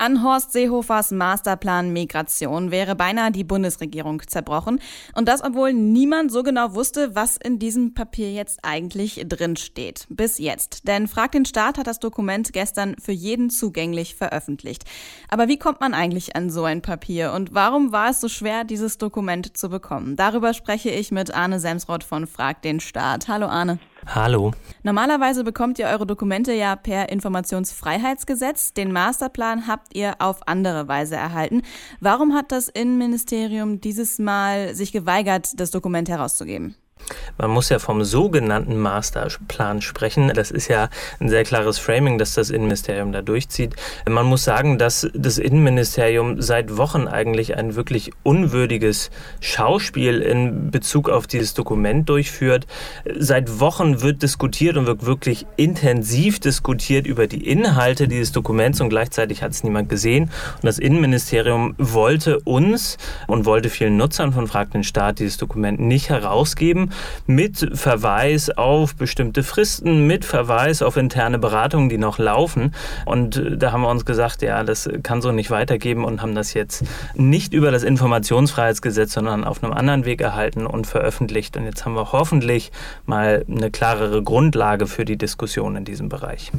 An Horst Seehofers Masterplan Migration wäre beinahe die Bundesregierung zerbrochen. Und das, obwohl niemand so genau wusste, was in diesem Papier jetzt eigentlich drin steht. Bis jetzt. Denn Frag den Staat hat das Dokument gestern für jeden zugänglich veröffentlicht. Aber wie kommt man eigentlich an so ein Papier? Und warum war es so schwer, dieses Dokument zu bekommen? Darüber spreche ich mit Arne Semsroth von Frag den Staat. Hallo Arne. Hallo. Normalerweise bekommt ihr eure Dokumente ja per Informationsfreiheitsgesetz. Den Masterplan habt ihr auf andere Weise erhalten. Warum hat das Innenministerium dieses Mal sich geweigert, das Dokument herauszugeben? Man muss ja vom sogenannten Masterplan sprechen. Das ist ja ein sehr klares Framing, das das Innenministerium da durchzieht. Man muss sagen, dass das Innenministerium seit Wochen eigentlich ein wirklich unwürdiges Schauspiel in Bezug auf dieses Dokument durchführt. Seit Wochen wird diskutiert und wird wirklich intensiv diskutiert über die Inhalte dieses Dokuments und gleichzeitig hat es niemand gesehen. Und das Innenministerium wollte uns und wollte vielen Nutzern von Frag den Staat dieses Dokument nicht herausgeben mit Verweis auf bestimmte Fristen, mit Verweis auf interne Beratungen, die noch laufen. Und äh, da haben wir uns gesagt, ja, das kann so nicht weitergeben und haben das jetzt nicht über das Informationsfreiheitsgesetz, sondern auf einem anderen Weg erhalten und veröffentlicht. Und jetzt haben wir hoffentlich mal eine klarere Grundlage für die Diskussion in diesem Bereich.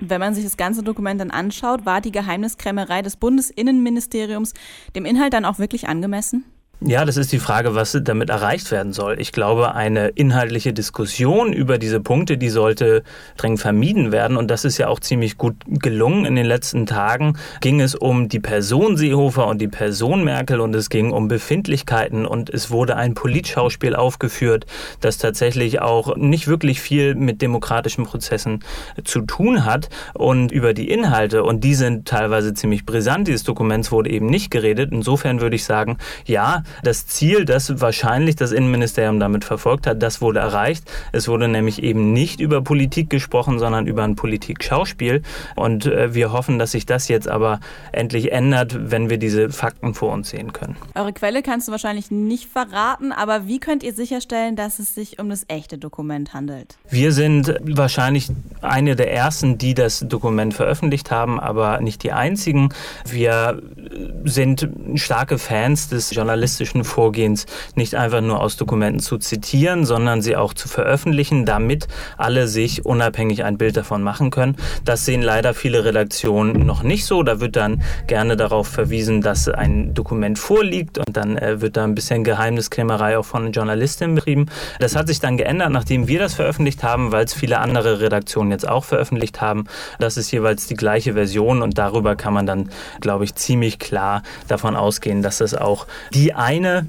Wenn man sich das ganze Dokument dann anschaut, war die Geheimniskrämerei des Bundesinnenministeriums dem Inhalt dann auch wirklich angemessen? Ja, das ist die Frage, was damit erreicht werden soll. Ich glaube, eine inhaltliche Diskussion über diese Punkte, die sollte dringend vermieden werden. Und das ist ja auch ziemlich gut gelungen. In den letzten Tagen ging es um die Person Seehofer und die Person Merkel und es ging um Befindlichkeiten und es wurde ein Politschauspiel aufgeführt, das tatsächlich auch nicht wirklich viel mit demokratischen Prozessen zu tun hat. Und über die Inhalte, und die sind teilweise ziemlich brisant, dieses Dokuments wurde eben nicht geredet. Insofern würde ich sagen, ja, das Ziel, das wahrscheinlich das Innenministerium damit verfolgt hat, das wurde erreicht. Es wurde nämlich eben nicht über Politik gesprochen, sondern über ein Politikschauspiel. Und äh, wir hoffen, dass sich das jetzt aber endlich ändert, wenn wir diese Fakten vor uns sehen können. Eure Quelle kannst du wahrscheinlich nicht verraten, aber wie könnt ihr sicherstellen, dass es sich um das echte Dokument handelt? Wir sind wahrscheinlich eine der ersten, die das Dokument veröffentlicht haben, aber nicht die einzigen. Wir sind starke Fans des journalistischen Vorgehens nicht einfach nur aus Dokumenten zu zitieren, sondern sie auch zu veröffentlichen, damit alle sich unabhängig ein Bild davon machen können. Das sehen leider viele Redaktionen noch nicht so. Da wird dann gerne darauf verwiesen, dass ein Dokument vorliegt und dann äh, wird da ein bisschen Geheimniskrämerei auch von Journalistinnen betrieben. Das hat sich dann geändert, nachdem wir das veröffentlicht haben, weil es viele andere Redaktionen jetzt auch veröffentlicht haben. Das ist jeweils die gleiche Version und darüber kann man dann, glaube ich, ziemlich klar davon ausgehen, dass es auch die eine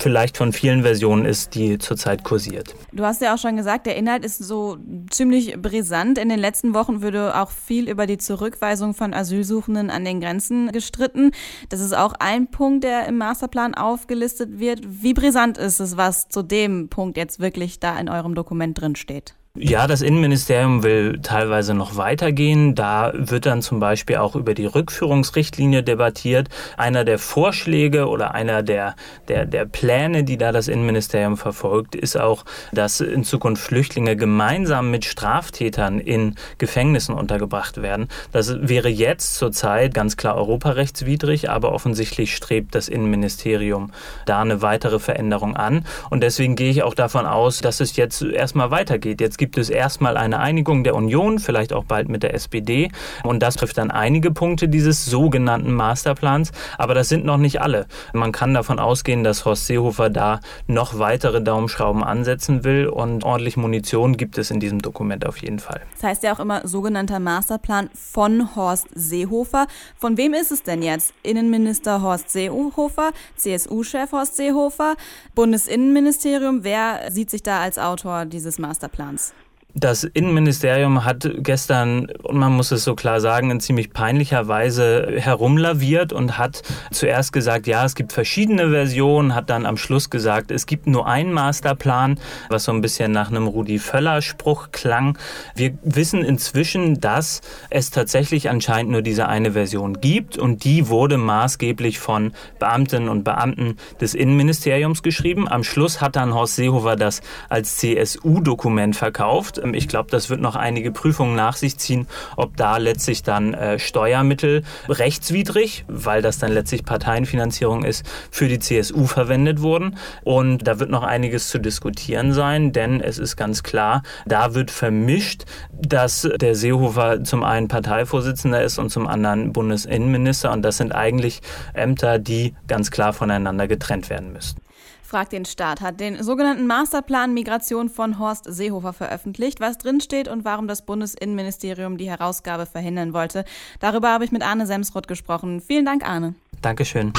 vielleicht von vielen Versionen ist, die zurzeit kursiert. Du hast ja auch schon gesagt, der Inhalt ist so ziemlich brisant. In den letzten Wochen würde auch viel über die Zurückweisung von Asylsuchenden an den Grenzen gestritten. Das ist auch ein Punkt, der im Masterplan aufgelistet wird. Wie brisant ist es, was zu dem Punkt jetzt wirklich da in eurem Dokument drin steht? Ja, das Innenministerium will teilweise noch weitergehen. Da wird dann zum Beispiel auch über die Rückführungsrichtlinie debattiert. Einer der Vorschläge oder einer der, der, der Pläne, die da das Innenministerium verfolgt, ist auch, dass in Zukunft Flüchtlinge gemeinsam mit Straftätern in Gefängnissen untergebracht werden. Das wäre jetzt zurzeit ganz klar europarechtswidrig, aber offensichtlich strebt das Innenministerium da eine weitere Veränderung an. Und deswegen gehe ich auch davon aus, dass es jetzt erstmal weitergeht. Jetzt gibt gibt es erstmal eine Einigung der Union, vielleicht auch bald mit der SPD. Und das trifft dann einige Punkte dieses sogenannten Masterplans. Aber das sind noch nicht alle. Man kann davon ausgehen, dass Horst Seehofer da noch weitere Daumenschrauben ansetzen will. Und ordentlich Munition gibt es in diesem Dokument auf jeden Fall. Das heißt ja auch immer sogenannter Masterplan von Horst Seehofer. Von wem ist es denn jetzt? Innenminister Horst Seehofer, CSU-Chef Horst Seehofer, Bundesinnenministerium. Wer sieht sich da als Autor dieses Masterplans? Das Innenministerium hat gestern, und man muss es so klar sagen, in ziemlich peinlicher Weise herumlaviert und hat zuerst gesagt, ja, es gibt verschiedene Versionen, hat dann am Schluss gesagt, es gibt nur einen Masterplan, was so ein bisschen nach einem Rudi Völler-Spruch klang. Wir wissen inzwischen, dass es tatsächlich anscheinend nur diese eine Version gibt und die wurde maßgeblich von Beamtinnen und Beamten des Innenministeriums geschrieben. Am Schluss hat dann Horst Seehofer das als CSU-Dokument verkauft. Ich glaube, das wird noch einige Prüfungen nach sich ziehen, ob da letztlich dann äh, Steuermittel rechtswidrig, weil das dann letztlich Parteienfinanzierung ist, für die CSU verwendet wurden. Und da wird noch einiges zu diskutieren sein, denn es ist ganz klar, da wird vermischt, dass der Seehofer zum einen Parteivorsitzender ist und zum anderen Bundesinnenminister. Und das sind eigentlich Ämter, die ganz klar voneinander getrennt werden müssten. Fragt den Staat hat den sogenannten Masterplan Migration von Horst Seehofer veröffentlicht. Was drinsteht und warum das Bundesinnenministerium die Herausgabe verhindern wollte, darüber habe ich mit Arne Semsroth gesprochen. Vielen Dank, Arne. Dankeschön.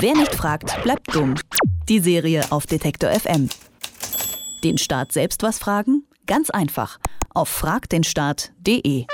Wer nicht fragt, bleibt dumm. Die Serie auf Detektor FM. Den Staat selbst was fragen? Ganz einfach. Auf fragdenstaat.de.